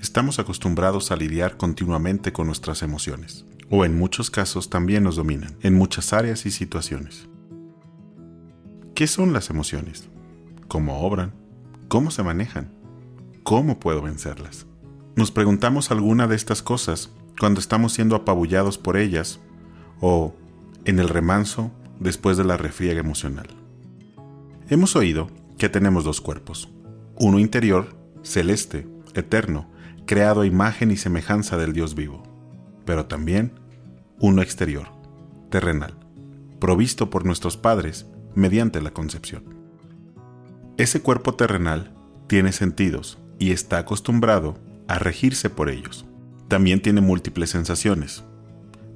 estamos acostumbrados a lidiar continuamente con nuestras emociones, o en muchos casos también nos dominan, en muchas áreas y situaciones. ¿Qué son las emociones? ¿Cómo obran? ¿Cómo se manejan? ¿Cómo puedo vencerlas? Nos preguntamos alguna de estas cosas cuando estamos siendo apabullados por ellas o en el remanso después de la refriega emocional. Hemos oído que tenemos dos cuerpos, uno interior, celeste, eterno, creado a imagen y semejanza del Dios vivo, pero también uno exterior, terrenal, provisto por nuestros padres mediante la concepción. Ese cuerpo terrenal tiene sentidos y está acostumbrado a regirse por ellos. También tiene múltiples sensaciones.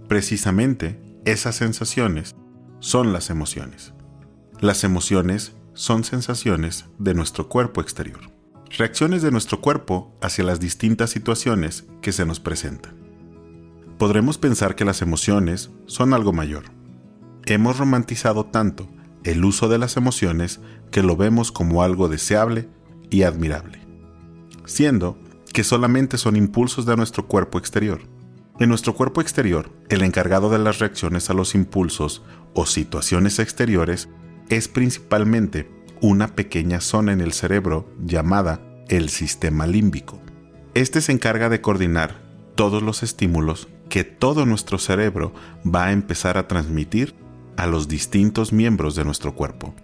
Precisamente esas sensaciones son las emociones. Las emociones son sensaciones de nuestro cuerpo exterior, reacciones de nuestro cuerpo hacia las distintas situaciones que se nos presentan. Podremos pensar que las emociones son algo mayor. Hemos romantizado tanto el uso de las emociones que lo vemos como algo deseable y admirable, siendo que solamente son impulsos de nuestro cuerpo exterior. En nuestro cuerpo exterior, el encargado de las reacciones a los impulsos o situaciones exteriores es principalmente una pequeña zona en el cerebro llamada el sistema límbico. Este se encarga de coordinar todos los estímulos que todo nuestro cerebro va a empezar a transmitir a los distintos miembros de nuestro cuerpo.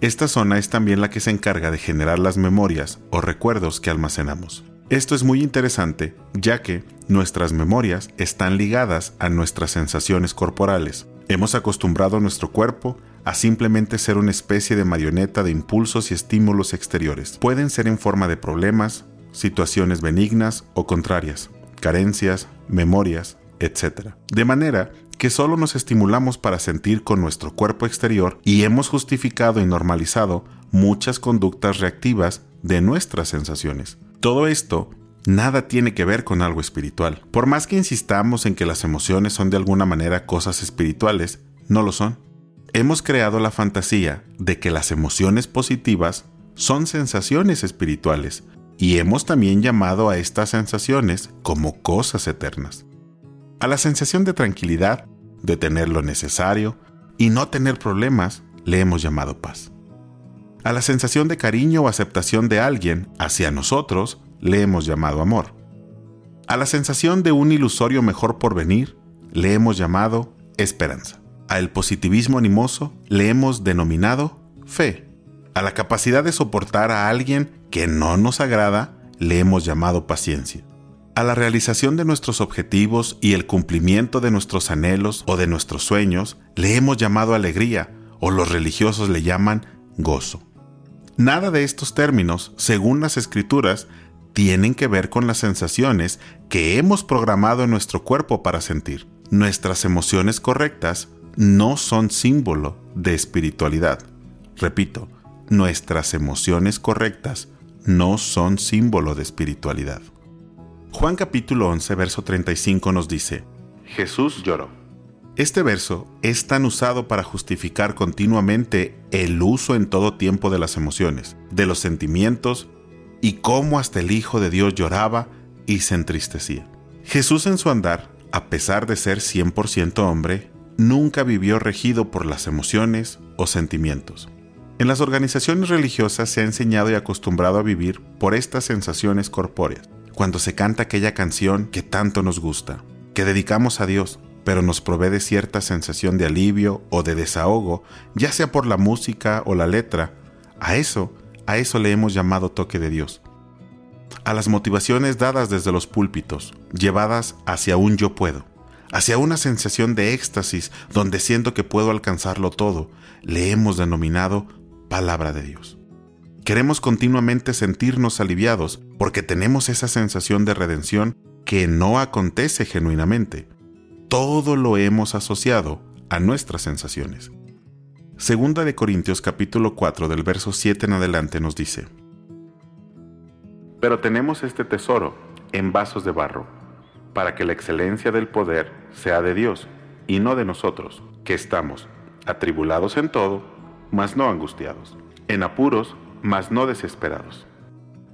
Esta zona es también la que se encarga de generar las memorias o recuerdos que almacenamos. Esto es muy interesante ya que nuestras memorias están ligadas a nuestras sensaciones corporales. Hemos acostumbrado a nuestro cuerpo a simplemente ser una especie de marioneta de impulsos y estímulos exteriores. Pueden ser en forma de problemas, situaciones benignas o contrarias, carencias, memorias, etc. De manera que solo nos estimulamos para sentir con nuestro cuerpo exterior y hemos justificado y normalizado muchas conductas reactivas de nuestras sensaciones. Todo esto nada tiene que ver con algo espiritual. Por más que insistamos en que las emociones son de alguna manera cosas espirituales, no lo son hemos creado la fantasía de que las emociones positivas son sensaciones espirituales y hemos también llamado a estas sensaciones como cosas eternas. A la sensación de tranquilidad, de tener lo necesario y no tener problemas, le hemos llamado paz. A la sensación de cariño o aceptación de alguien hacia nosotros, le hemos llamado amor. A la sensación de un ilusorio mejor por venir, le hemos llamado esperanza. Al positivismo animoso le hemos denominado fe. A la capacidad de soportar a alguien que no nos agrada le hemos llamado paciencia. A la realización de nuestros objetivos y el cumplimiento de nuestros anhelos o de nuestros sueños le hemos llamado alegría o los religiosos le llaman gozo. Nada de estos términos, según las escrituras, tienen que ver con las sensaciones que hemos programado en nuestro cuerpo para sentir. Nuestras emociones correctas no son símbolo de espiritualidad. Repito, nuestras emociones correctas no son símbolo de espiritualidad. Juan capítulo 11, verso 35 nos dice, Jesús lloró. Este verso es tan usado para justificar continuamente el uso en todo tiempo de las emociones, de los sentimientos y cómo hasta el Hijo de Dios lloraba y se entristecía. Jesús en su andar, a pesar de ser 100% hombre, nunca vivió regido por las emociones o sentimientos. En las organizaciones religiosas se ha enseñado y acostumbrado a vivir por estas sensaciones corpóreas. Cuando se canta aquella canción que tanto nos gusta, que dedicamos a Dios, pero nos provee de cierta sensación de alivio o de desahogo, ya sea por la música o la letra, a eso, a eso le hemos llamado toque de Dios. A las motivaciones dadas desde los púlpitos, llevadas hacia un yo puedo hacia una sensación de éxtasis donde siento que puedo alcanzarlo todo, le hemos denominado palabra de Dios. Queremos continuamente sentirnos aliviados porque tenemos esa sensación de redención que no acontece genuinamente. Todo lo hemos asociado a nuestras sensaciones. Segunda de Corintios capítulo 4 del verso 7 en adelante nos dice, Pero tenemos este tesoro en vasos de barro para que la excelencia del poder sea de Dios y no de nosotros, que estamos atribulados en todo, mas no angustiados, en apuros, mas no desesperados,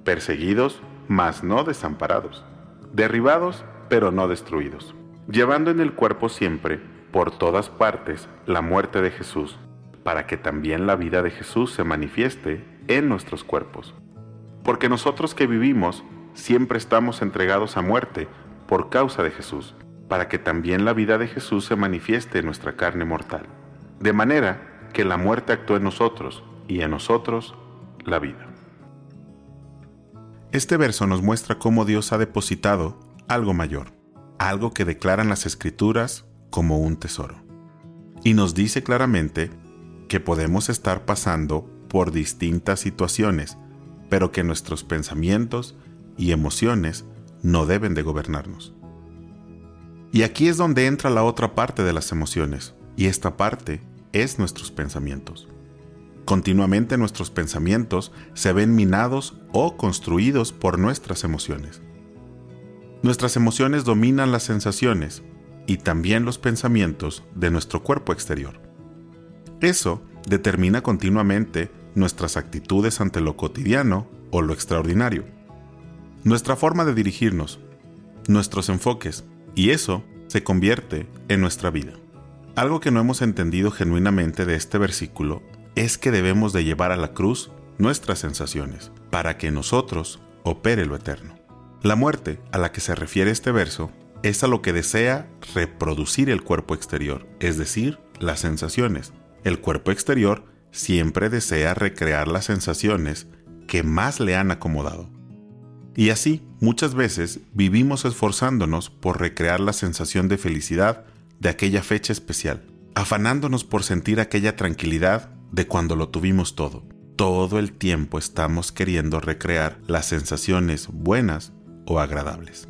perseguidos, mas no desamparados, derribados, pero no destruidos, llevando en el cuerpo siempre, por todas partes, la muerte de Jesús, para que también la vida de Jesús se manifieste en nuestros cuerpos. Porque nosotros que vivimos, siempre estamos entregados a muerte por causa de Jesús, para que también la vida de Jesús se manifieste en nuestra carne mortal. De manera que la muerte actúe en nosotros y en nosotros la vida. Este verso nos muestra cómo Dios ha depositado algo mayor, algo que declaran las escrituras como un tesoro. Y nos dice claramente que podemos estar pasando por distintas situaciones, pero que nuestros pensamientos y emociones no deben de gobernarnos. Y aquí es donde entra la otra parte de las emociones, y esta parte es nuestros pensamientos. Continuamente nuestros pensamientos se ven minados o construidos por nuestras emociones. Nuestras emociones dominan las sensaciones y también los pensamientos de nuestro cuerpo exterior. Eso determina continuamente nuestras actitudes ante lo cotidiano o lo extraordinario, nuestra forma de dirigirnos, nuestros enfoques, y eso se convierte en nuestra vida. Algo que no hemos entendido genuinamente de este versículo es que debemos de llevar a la cruz nuestras sensaciones, para que nosotros opere lo eterno. La muerte a la que se refiere este verso es a lo que desea reproducir el cuerpo exterior, es decir, las sensaciones. El cuerpo exterior siempre desea recrear las sensaciones que más le han acomodado. Y así, muchas veces vivimos esforzándonos por recrear la sensación de felicidad de aquella fecha especial, afanándonos por sentir aquella tranquilidad de cuando lo tuvimos todo. Todo el tiempo estamos queriendo recrear las sensaciones buenas o agradables.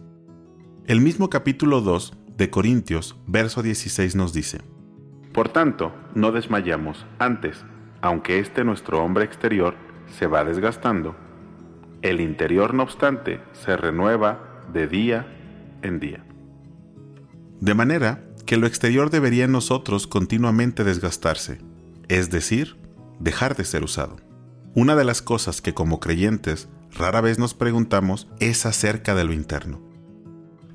El mismo capítulo 2 de Corintios, verso 16 nos dice, Por tanto, no desmayamos antes, aunque este nuestro hombre exterior se va desgastando, el interior no obstante se renueva de día en día. De manera que lo exterior debería en nosotros continuamente desgastarse, es decir, dejar de ser usado. Una de las cosas que como creyentes rara vez nos preguntamos es acerca de lo interno.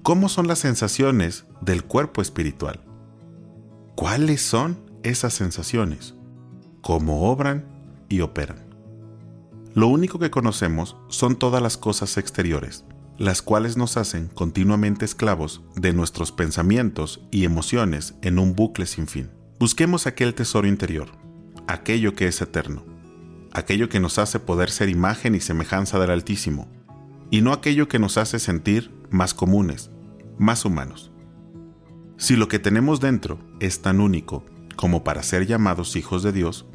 ¿Cómo son las sensaciones del cuerpo espiritual? ¿Cuáles son esas sensaciones? ¿Cómo obran y operan? Lo único que conocemos son todas las cosas exteriores, las cuales nos hacen continuamente esclavos de nuestros pensamientos y emociones en un bucle sin fin. Busquemos aquel tesoro interior, aquello que es eterno, aquello que nos hace poder ser imagen y semejanza del Altísimo, y no aquello que nos hace sentir más comunes, más humanos. Si lo que tenemos dentro es tan único como para ser llamados hijos de Dios,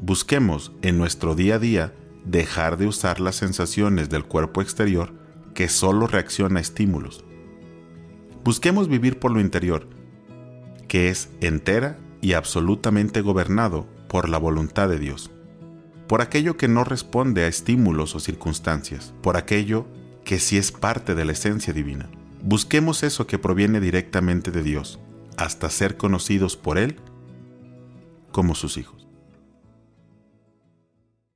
busquemos en nuestro día a día dejar de usar las sensaciones del cuerpo exterior que solo reacciona a estímulos. Busquemos vivir por lo interior, que es entera y absolutamente gobernado por la voluntad de Dios, por aquello que no responde a estímulos o circunstancias, por aquello que sí es parte de la esencia divina. Busquemos eso que proviene directamente de Dios, hasta ser conocidos por Él como sus hijos.